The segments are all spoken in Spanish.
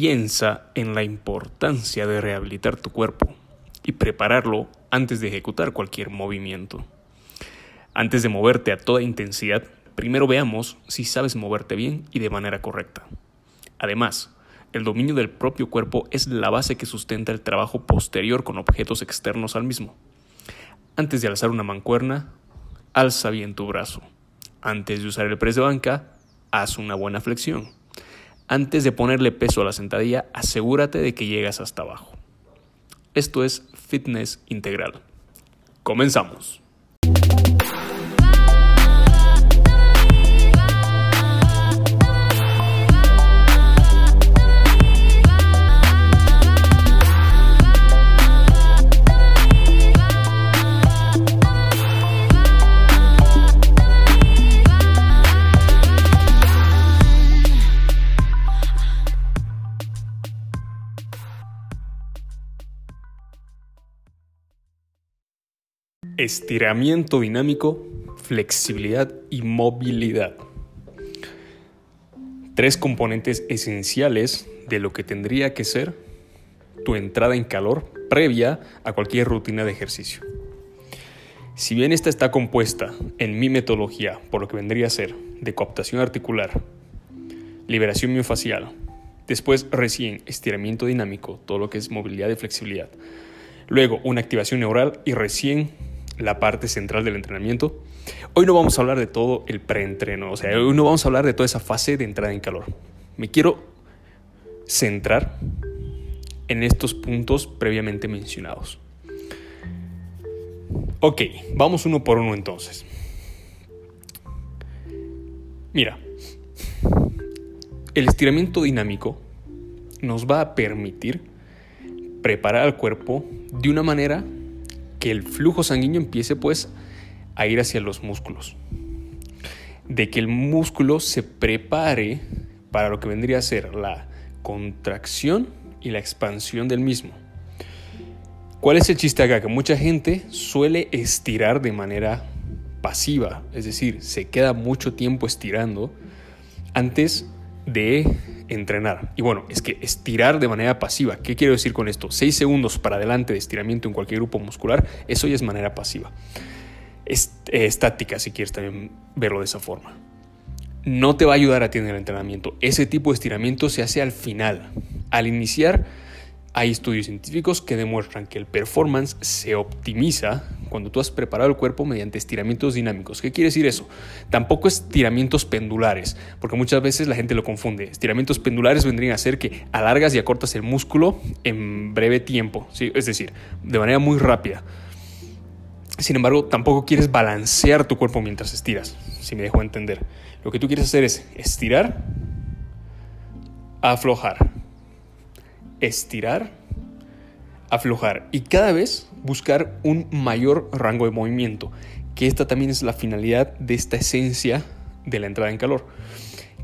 piensa en la importancia de rehabilitar tu cuerpo y prepararlo antes de ejecutar cualquier movimiento. Antes de moverte a toda intensidad, primero veamos si sabes moverte bien y de manera correcta. Además, el dominio del propio cuerpo es la base que sustenta el trabajo posterior con objetos externos al mismo. Antes de alzar una mancuerna, alza bien tu brazo. Antes de usar el press de banca, haz una buena flexión. Antes de ponerle peso a la sentadilla, asegúrate de que llegas hasta abajo. Esto es fitness integral. Comenzamos. Estiramiento dinámico, flexibilidad y movilidad. Tres componentes esenciales de lo que tendría que ser tu entrada en calor previa a cualquier rutina de ejercicio. Si bien esta está compuesta en mi metodología por lo que vendría a ser de cooptación articular, liberación miofacial, después recién estiramiento dinámico, todo lo que es movilidad y flexibilidad, luego una activación neural y recién la parte central del entrenamiento. Hoy no vamos a hablar de todo el preentreno, o sea, hoy no vamos a hablar de toda esa fase de entrada en calor. Me quiero centrar en estos puntos previamente mencionados. Ok, vamos uno por uno entonces. Mira, el estiramiento dinámico nos va a permitir preparar al cuerpo de una manera que el flujo sanguíneo empiece pues a ir hacia los músculos. De que el músculo se prepare para lo que vendría a ser la contracción y la expansión del mismo. ¿Cuál es el chiste acá? Que mucha gente suele estirar de manera pasiva, es decir, se queda mucho tiempo estirando antes de entrenar. Y bueno, es que estirar de manera pasiva, ¿qué quiero decir con esto? 6 segundos para adelante de estiramiento en cualquier grupo muscular, eso ya es manera pasiva. Eh, estática, si quieres también verlo de esa forma. No te va a ayudar a ti en el entrenamiento. Ese tipo de estiramiento se hace al final. Al iniciar, hay estudios científicos que demuestran que el performance se optimiza cuando tú has preparado el cuerpo mediante estiramientos dinámicos. ¿Qué quiere decir eso? Tampoco estiramientos pendulares, porque muchas veces la gente lo confunde. Estiramientos pendulares vendrían a ser que alargas y acortas el músculo en breve tiempo, ¿sí? es decir, de manera muy rápida. Sin embargo, tampoco quieres balancear tu cuerpo mientras estiras, si me dejo entender. Lo que tú quieres hacer es estirar, aflojar estirar, aflojar y cada vez buscar un mayor rango de movimiento, que esta también es la finalidad de esta esencia de la entrada en calor.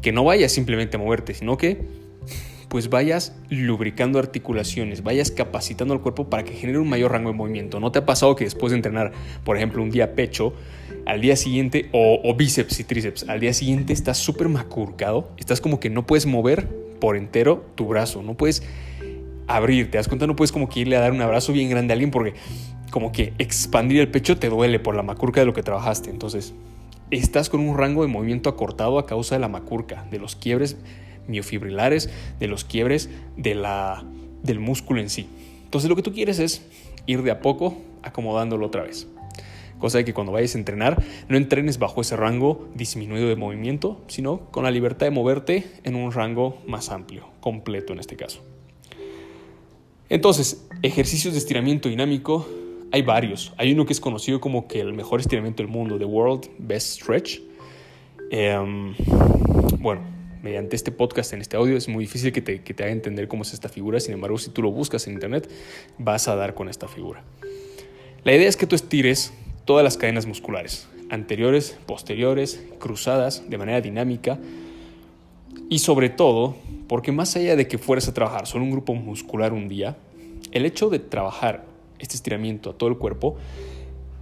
Que no vayas simplemente a moverte, sino que pues vayas lubricando articulaciones, vayas capacitando al cuerpo para que genere un mayor rango de movimiento. ¿No te ha pasado que después de entrenar, por ejemplo, un día pecho, al día siguiente, o, o bíceps y tríceps, al día siguiente estás súper macurcado, estás como que no puedes mover por entero tu brazo, no puedes abrir, te das cuenta, no puedes como que irle a dar un abrazo bien grande a alguien porque como que expandir el pecho te duele por la macurca de lo que trabajaste. Entonces, estás con un rango de movimiento acortado a causa de la macurca, de los quiebres miofibrilares, de los quiebres de la, del músculo en sí. Entonces, lo que tú quieres es ir de a poco acomodándolo otra vez. Cosa de que cuando vayas a entrenar, no entrenes bajo ese rango disminuido de movimiento, sino con la libertad de moverte en un rango más amplio, completo en este caso. Entonces, ejercicios de estiramiento dinámico, hay varios. Hay uno que es conocido como que el mejor estiramiento del mundo, The World Best Stretch. Em, bueno, mediante este podcast, en este audio, es muy difícil que te, que te haga entender cómo es esta figura. Sin embargo, si tú lo buscas en internet, vas a dar con esta figura. La idea es que tú estires todas las cadenas musculares, anteriores, posteriores, cruzadas, de manera dinámica. Y sobre todo, porque más allá de que fueras a trabajar solo un grupo muscular un día, el hecho de trabajar este estiramiento a todo el cuerpo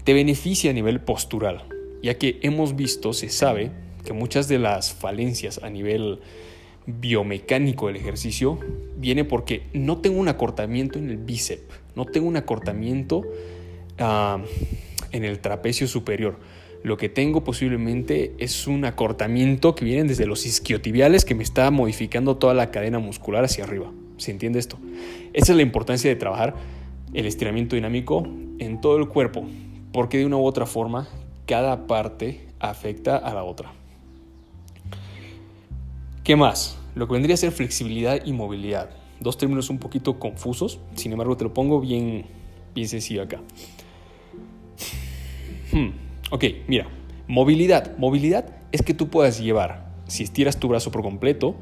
te beneficia a nivel postural, ya que hemos visto, se sabe, que muchas de las falencias a nivel biomecánico del ejercicio viene porque no tengo un acortamiento en el bíceps, no tengo un acortamiento ah, en el trapecio superior. Lo que tengo posiblemente es un acortamiento que viene desde los isquiotibiales que me está modificando toda la cadena muscular hacia arriba. ¿Se entiende esto? Esa es la importancia de trabajar el estiramiento dinámico en todo el cuerpo, porque de una u otra forma cada parte afecta a la otra. ¿Qué más? Lo que vendría a ser flexibilidad y movilidad. Dos términos un poquito confusos, sin embargo te lo pongo bien, bien sencillo acá. Hmm, ok, mira, movilidad. Movilidad es que tú puedas llevar, si estiras tu brazo por completo,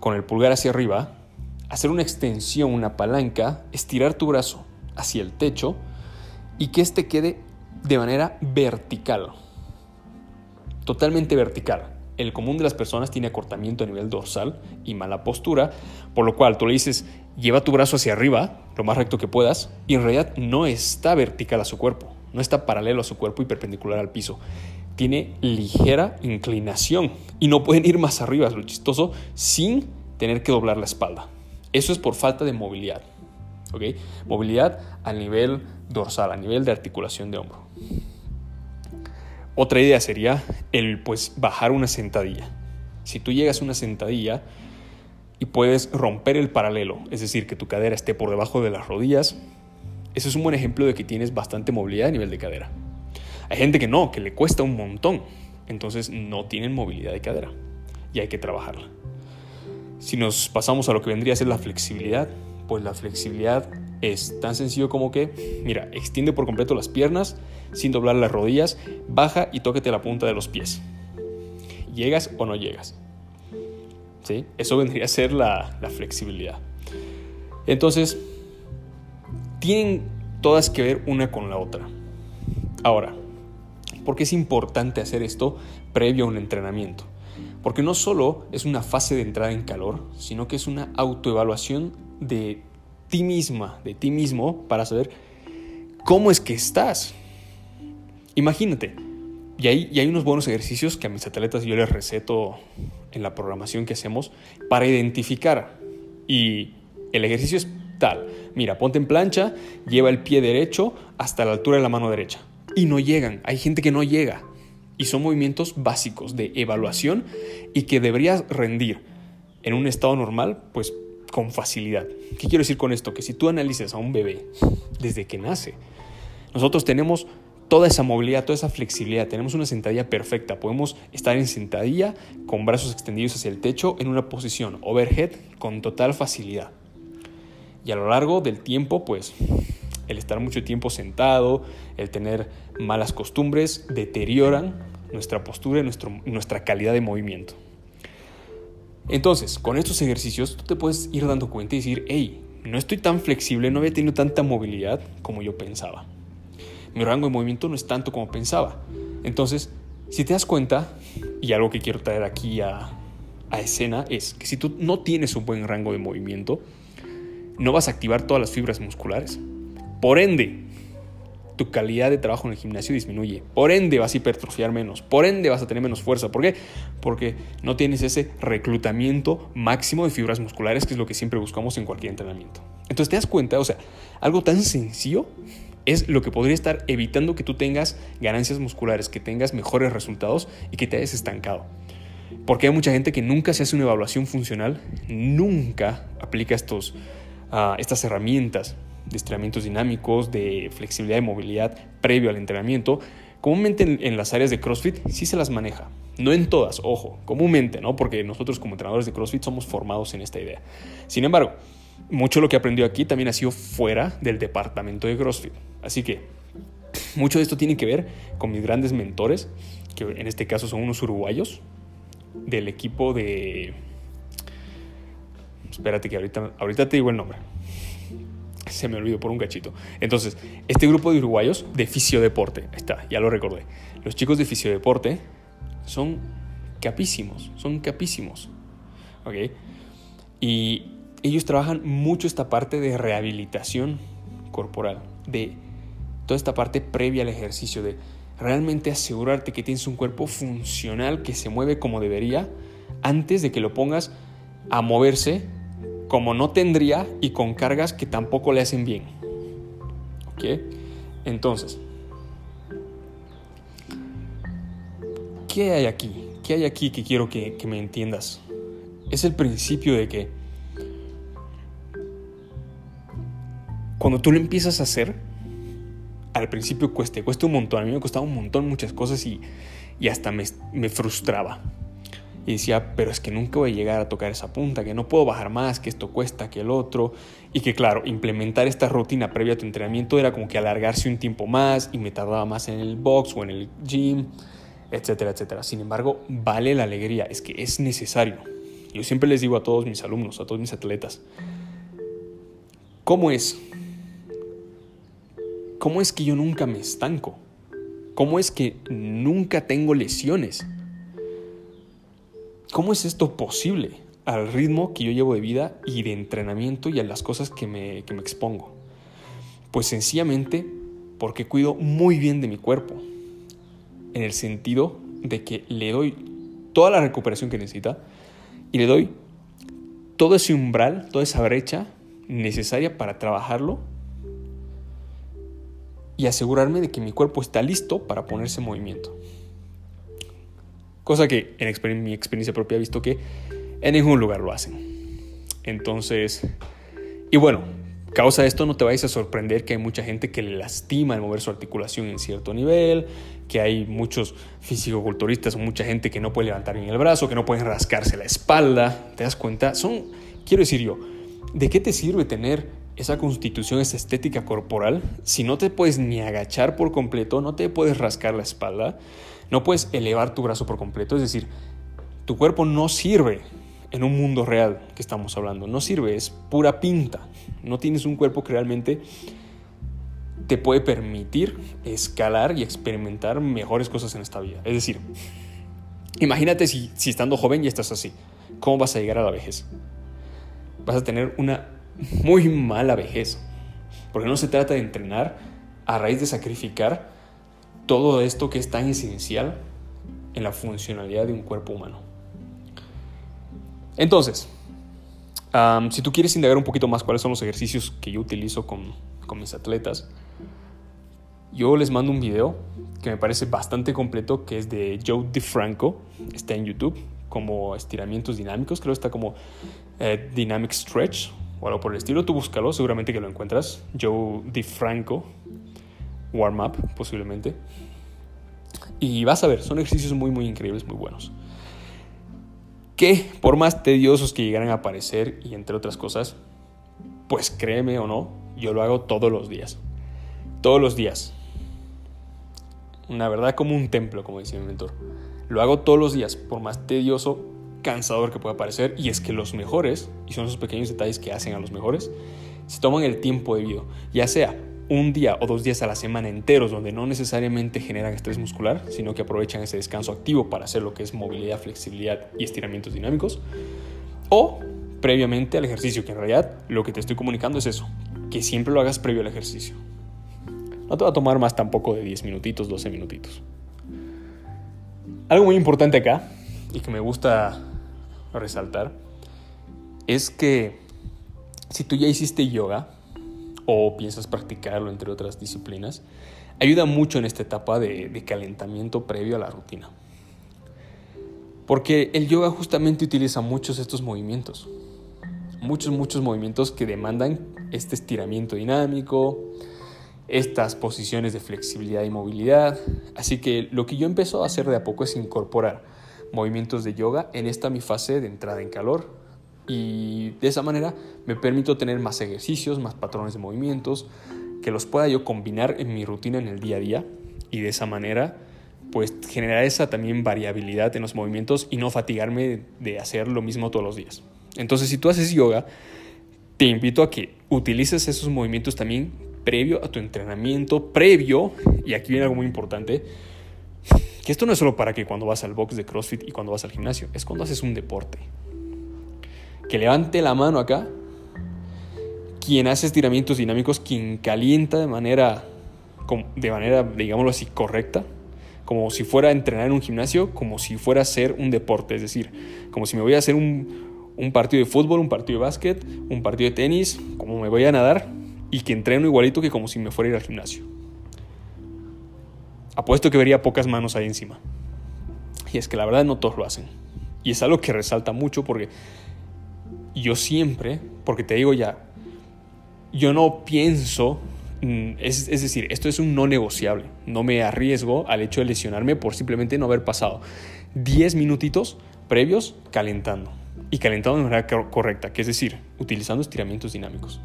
con el pulgar hacia arriba, hacer una extensión, una palanca, estirar tu brazo hacia el techo y que éste quede de manera vertical. Totalmente vertical. El común de las personas tiene acortamiento a nivel dorsal y mala postura, por lo cual tú le dices, lleva tu brazo hacia arriba, lo más recto que puedas, y en realidad no está vertical a su cuerpo, no está paralelo a su cuerpo y perpendicular al piso. Tiene ligera inclinación y no pueden ir más arriba, es lo chistoso, sin tener que doblar la espalda. Eso es por falta de movilidad. ¿ok? Movilidad a nivel dorsal, a nivel de articulación de hombro. Otra idea sería el pues bajar una sentadilla. Si tú llegas a una sentadilla y puedes romper el paralelo, es decir, que tu cadera esté por debajo de las rodillas, ese es un buen ejemplo de que tienes bastante movilidad a nivel de cadera. Hay gente que no, que le cuesta un montón, entonces no tienen movilidad de cadera y hay que trabajarla. Si nos pasamos a lo que vendría a ser la flexibilidad, pues la flexibilidad es tan sencillo como que, mira, extiende por completo las piernas sin doblar las rodillas, baja y tóquete la punta de los pies. ¿Llegas o no llegas? ¿Sí? Eso vendría a ser la, la flexibilidad. Entonces, tienen todas que ver una con la otra. Ahora, ¿por qué es importante hacer esto previo a un entrenamiento? Porque no solo es una fase de entrada en calor, sino que es una autoevaluación de ti misma, de ti mismo, para saber cómo es que estás. Imagínate, y hay, y hay unos buenos ejercicios que a mis atletas yo les receto en la programación que hacemos para identificar. Y el ejercicio es tal. Mira, ponte en plancha, lleva el pie derecho hasta la altura de la mano derecha. Y no llegan. Hay gente que no llega y son movimientos básicos de evaluación y que deberías rendir en un estado normal, pues con facilidad. ¿Qué quiero decir con esto? Que si tú analices a un bebé desde que nace, nosotros tenemos toda esa movilidad, toda esa flexibilidad, tenemos una sentadilla perfecta, podemos estar en sentadilla con brazos extendidos hacia el techo en una posición overhead con total facilidad. Y a lo largo del tiempo, pues el estar mucho tiempo sentado, el tener malas costumbres, deterioran nuestra postura y nuestra calidad de movimiento. Entonces, con estos ejercicios tú te puedes ir dando cuenta y decir, hey, no estoy tan flexible, no había tenido tanta movilidad como yo pensaba. Mi rango de movimiento no es tanto como pensaba. Entonces, si te das cuenta, y algo que quiero traer aquí a, a escena es que si tú no tienes un buen rango de movimiento, no vas a activar todas las fibras musculares. Por ende, tu calidad de trabajo en el gimnasio disminuye. Por ende, vas a hipertrofiar menos. Por ende, vas a tener menos fuerza. ¿Por qué? Porque no tienes ese reclutamiento máximo de fibras musculares, que es lo que siempre buscamos en cualquier entrenamiento. Entonces, te das cuenta, o sea, algo tan sencillo es lo que podría estar evitando que tú tengas ganancias musculares, que tengas mejores resultados y que te hayas estancado. Porque hay mucha gente que nunca se hace una evaluación funcional, nunca aplica estos, estas herramientas de estiramientos dinámicos, de flexibilidad y movilidad previo al entrenamiento, comúnmente en, las áreas de CrossFit sí se las maneja. No en todas, ojo, comúnmente, ¿no? Porque nosotros como entrenadores de CrossFit somos formados en esta idea. Sin embargo, mucho de lo que aprendió aquí también ha sido fuera del departamento de CrossFit. Así que mucho de esto tiene que ver con mis grandes mentores, que en este caso son unos uruguayos del equipo de... Espérate que ahorita, ahorita te digo el nombre se me olvidó por un cachito. Entonces, este grupo de uruguayos de fisiodeporte, ahí está, ya lo recordé. Los chicos de fisiodeporte son capísimos, son capísimos. ¿Ok? Y ellos trabajan mucho esta parte de rehabilitación corporal, de toda esta parte previa al ejercicio, de realmente asegurarte que tienes un cuerpo funcional que se mueve como debería antes de que lo pongas a moverse como no tendría y con cargas que tampoco le hacen bien. ¿Ok? Entonces, ¿qué hay aquí? ¿Qué hay aquí que quiero que, me entiendas? Es el principio de que cuando tú lo empiezas a hacer, al principio cuesta, cuesta un montón. A mí me costaba un montón muchas cosas y, y hasta me, me, frustraba. Y decía, pero es que nunca voy a llegar a tocar esa punta, que no puedo bajar más, que esto cuesta, que el otro. Y que claro, implementar esta rutina previa a tu entrenamiento era como que alargarse un tiempo más y me tardaba más en el box o en el gym, etcétera, etcétera. Sin embargo, vale la alegría, es que es necesario. Yo siempre les digo a todos mis alumnos, a todos mis atletas, ¿cómo es ¿cómo es que yo nunca me estanco? ¿Cómo es que nunca tengo lesiones? ¿Cómo es esto posible al ritmo que yo llevo de vida y de entrenamiento y a las cosas que me, que me expongo? Pues sencillamente porque cuido muy bien de mi cuerpo, en el sentido de que le doy toda la recuperación que necesita y le doy todo ese umbral, toda esa brecha necesaria para trabajarlo y asegurarme de que mi cuerpo está listo para ponerse en movimiento. Cosa que en mi experiencia propia he visto que en ningún lugar lo hacen. Entonces, y bueno, causa esto no te vayas a sorprender que hay mucha gente que le lastima el mover su articulación en cierto nivel, que hay muchos fisicoculturistas o mucha gente que no puede levantar bien el brazo, que no pueden rascarse la espalda. ¿Te das cuenta? Son, quiero decir yo, ¿de qué te sirve tener esa constitución, esa estética corporal, si no te puedes ni agachar por completo, no te puedes rascar la espalda, no puedes elevar tu brazo por completo, es decir, tu cuerpo no sirve en un mundo real que estamos hablando, no sirve, es pura pinta, no tienes un cuerpo que realmente te puede permitir escalar y experimentar mejores cosas en esta vida. Es decir, imagínate si, si estando joven ya estás así, ¿cómo vas a llegar a la vejez? Vas a tener una muy mala vejez. Porque no se trata de entrenar a raíz de sacrificar todo esto que es tan esencial en la funcionalidad de un cuerpo humano. Entonces, si tú quieres indagar un poquito más cuáles son los ejercicios que yo utilizo con, con mis atletas, yo les mando un video que me parece bastante completo, que es de Joe DeFranco, está en YouTube, como estiramientos dinámicos, creo que está como eh, Dynamic Stretch o algo por el estilo, tú búscalo, seguramente que lo encuentras. Joe DiFranco, Warm Up, posiblemente. Y vas a ver, son ejercicios muy, muy increíbles, muy buenos. Que por más tediosos que llegaran a parecer, y entre otras cosas, pues créeme o no, yo lo hago todos los días. Todos los días. Una verdad como un templo, como decía mi mentor. Lo hago todos los días, por más tedioso cansador que pueda parecer, y es que los mejores, y son esos pequeños detalles que hacen a los mejores, se toman el tiempo debido, ya sea un día o dos días a la semana enteros donde no necesariamente generan estrés muscular, sino que aprovechan ese descanso activo para hacer lo que es movilidad, flexibilidad y estiramientos dinámicos, o previamente al ejercicio, que en realidad lo que te estoy comunicando es eso, que siempre lo hagas previo al ejercicio. No te va a tomar más tampoco de 10 minutitos, 12 minutitos. Algo muy importante acá y que me gusta resaltar es que si tú ya hiciste yoga o piensas practicarlo entre otras disciplinas, ayuda mucho en esta etapa de, calentamiento previo a la rutina. Porque el yoga justamente utiliza muchos estos movimientos. Muchos, muchos movimientos que demandan este estiramiento dinámico, estas posiciones de flexibilidad y movilidad. Así que lo que yo empezó a hacer de a poco es incorporar movimientos de yoga en esta mi fase de entrada en calor. Y de esa manera me permito tener más ejercicios, más patrones de movimientos, que los pueda yo combinar en mi rutina en el día a día. Y de esa manera, pues generar esa también variabilidad en los movimientos y no fatigarme de hacer lo mismo todos los días. Entonces, si tú haces yoga, te invito a que utilices esos movimientos también previo a tu entrenamiento, previo, y aquí viene algo muy importante, que esto no es solo para que cuando vas al box de CrossFit y cuando vas al gimnasio, es cuando haces un deporte. Que levante la mano acá quien hace estiramientos dinámicos, quien calienta de manera, de manera, digámoslo así, correcta, como si fuera a entrenar en un gimnasio, como si fuera a hacer un deporte, es decir, como si me voy a hacer un, un partido de fútbol, un partido de básquet, un partido de tenis, como me voy a nadar y que entreno igualito que como si me fuera a ir al gimnasio. Apuesto que vería pocas manos ahí encima. Y es que la verdad no todos lo hacen. Y es algo que resalta mucho porque yo siempre, porque te digo ya, yo no pienso, mm, es, decir, esto es un no negociable. No me arriesgo al hecho de lesionarme por simplemente no haber pasado 10 minutitos previos calentando. Y calentando de manera correcta, que es decir, utilizando estiramientos dinámicos.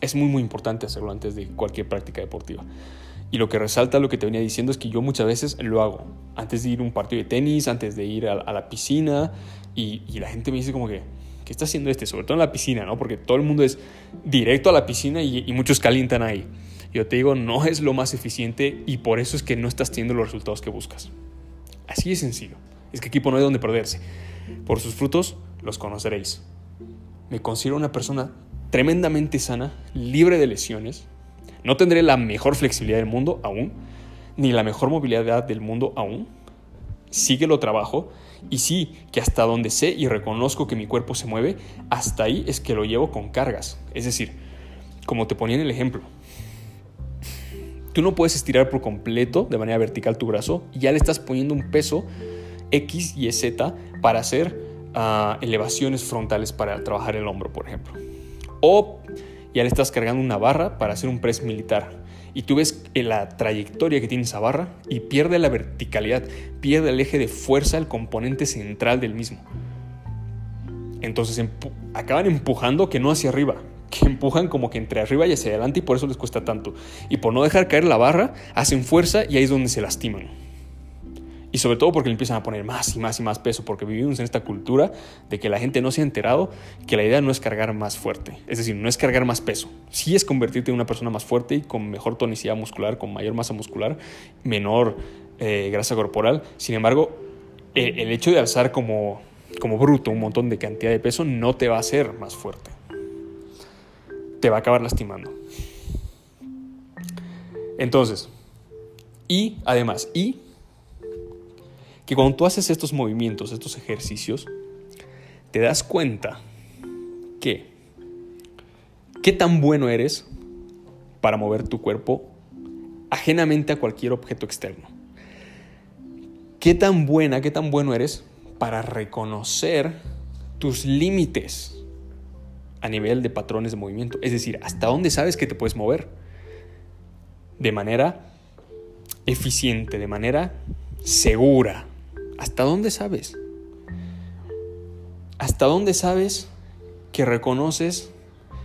es muy muy importante hacerlo antes de cualquier práctica deportiva. Y lo que resalta lo que te venía diciendo es que yo muchas veces lo hago. Antes de ir a un partido de tenis, antes de ir a, la piscina. Y, la gente me dice como que, ¿qué está haciendo este? Sobre todo en la piscina, ¿no? Porque todo el mundo es directo a la piscina y, muchos calientan ahí. Yo te digo, no es lo más eficiente y por eso es que no estás teniendo los resultados que buscas. Así de sencillo. Es que equipo no hay donde perderse. Por sus frutos los conoceréis. Me considero una persona tremendamente sana, libre de lesiones, no tendré la mejor flexibilidad del mundo aún, ni la mejor movilidad del mundo aún. Sigue lo trabajo y sí, que hasta donde sé y reconozco que mi cuerpo se mueve, hasta ahí es que lo llevo con cargas. Es decir, como te ponía en el ejemplo, tú no puedes estirar por completo de manera vertical tu brazo y ya le estás poniendo un peso X y Z para hacer ah, elevaciones frontales para trabajar el hombro, por ejemplo. O ya le estás cargando una barra para hacer un press militar. Y tú ves la trayectoria que tiene esa barra y pierde la verticalidad, pierde el eje de fuerza, el componente central del mismo. Entonces acaban empujando que no hacia arriba, que empujan como que entre arriba y hacia adelante y por eso les cuesta tanto. Y por no dejar caer la barra, hacen fuerza y ahí es donde se lastiman. Y sobre todo porque le empiezan a poner más y más y más peso, porque vivimos en esta cultura de que la gente no se ha enterado que la idea no es cargar más fuerte, es decir, no es cargar más peso, sí es convertirte en una persona más fuerte y con mejor tonicidad muscular, con mayor masa muscular, menor eh, grasa corporal. Sin embargo, el, hecho de alzar como, como bruto un montón de cantidad de peso no te va a hacer más fuerte, te va a acabar lastimando. Entonces, y además, y que cuando tú haces estos movimientos, estos ejercicios, te das cuenta que qué tan bueno eres para mover tu cuerpo ajenamente a cualquier objeto externo. Qué tan buena, qué tan bueno eres para reconocer tus límites a nivel de patrones de movimiento. Es decir, hasta dónde sabes que te puedes mover de manera eficiente, de manera segura, ¿Hasta dónde sabes? ¿Hasta dónde sabes que reconoces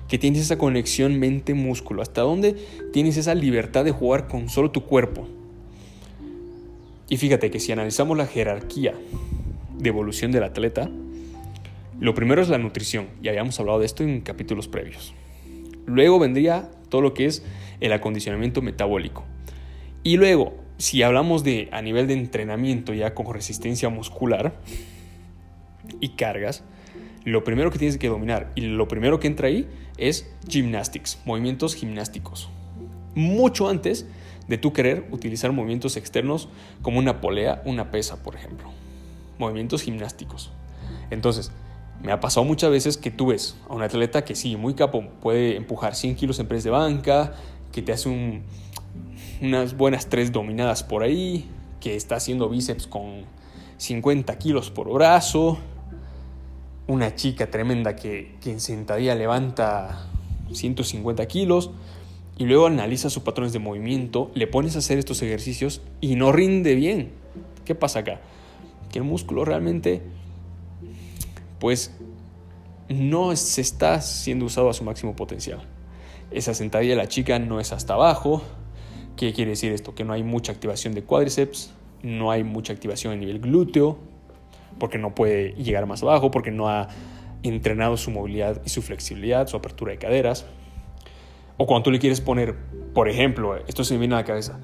que tienes esa conexión mente-músculo? ¿Hasta dónde tienes esa libertad de jugar con solo tu cuerpo? Y fíjate que si analizamos la jerarquía de evolución del atleta, lo primero es la nutrición, y habíamos hablado de esto en capítulos previos. Luego vendría todo lo que es el acondicionamiento metabólico. Y luego, si hablamos de a nivel de entrenamiento ya con resistencia muscular y cargas, lo primero que tienes que dominar y lo primero que entra ahí es gymnastics, movimientos gimnásticos. Mucho antes de tú querer utilizar movimientos externos como una polea, una pesa, por ejemplo. Movimientos gimnásticos. Entonces, me ha pasado muchas veces que tú ves a un atleta que sí, muy capo, puede empujar 100 kilos en press de banca, que te hace un, unas buenas tres dominadas por ahí, que está haciendo bíceps con 50 kilos por brazo, una chica tremenda que, que en sentadilla levanta 150 kilos, y luego analiza sus patrones de movimiento, le pones a hacer estos ejercicios y no rinde bien. ¿Qué pasa acá? Que el músculo realmente, pues, no se está siendo usado a su máximo potencial. Esa sentadilla de la chica no es hasta abajo, ¿Qué quiere decir esto? Que no hay mucha activación de cuádriceps, no hay mucha activación a nivel glúteo, porque no puede llegar más abajo, porque no ha entrenado su movilidad y su flexibilidad, su apertura de caderas. O cuando tú le quieres poner, por ejemplo, esto se me viene a la cabeza,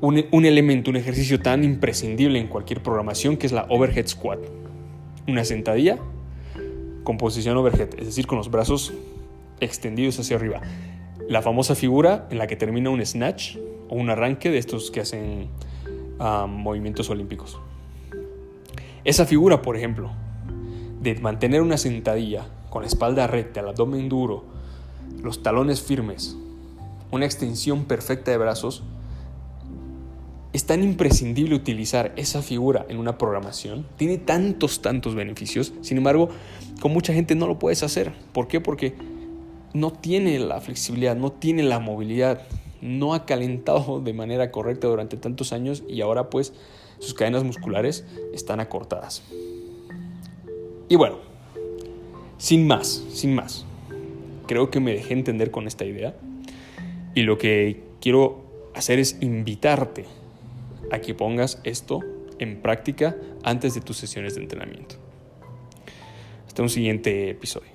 un, un elemento, un ejercicio tan imprescindible en cualquier programación que es la overhead squat. Una sentadilla con posición overhead, es decir, con los brazos extendidos hacia arriba La famosa figura en la que termina un snatch o un arranque de estos que hacen ah, movimientos olímpicos. Esa figura, por ejemplo, de mantener una sentadilla con la espalda recta, el abdomen duro, los talones firmes, una extensión perfecta de brazos, es tan imprescindible utilizar esa figura en una programación. Tiene tantos, tantos beneficios. Sin embargo, con mucha gente no lo puedes hacer. ¿Por qué? Porque no tiene la flexibilidad, no tiene la movilidad, no ha calentado de manera correcta durante tantos años y ahora pues sus cadenas musculares están acortadas. Y bueno, sin más, sin más, creo que me dejé entender con esta idea y lo que quiero hacer es invitarte a que pongas esto en práctica antes de tus sesiones de entrenamiento. Hasta un siguiente episodio.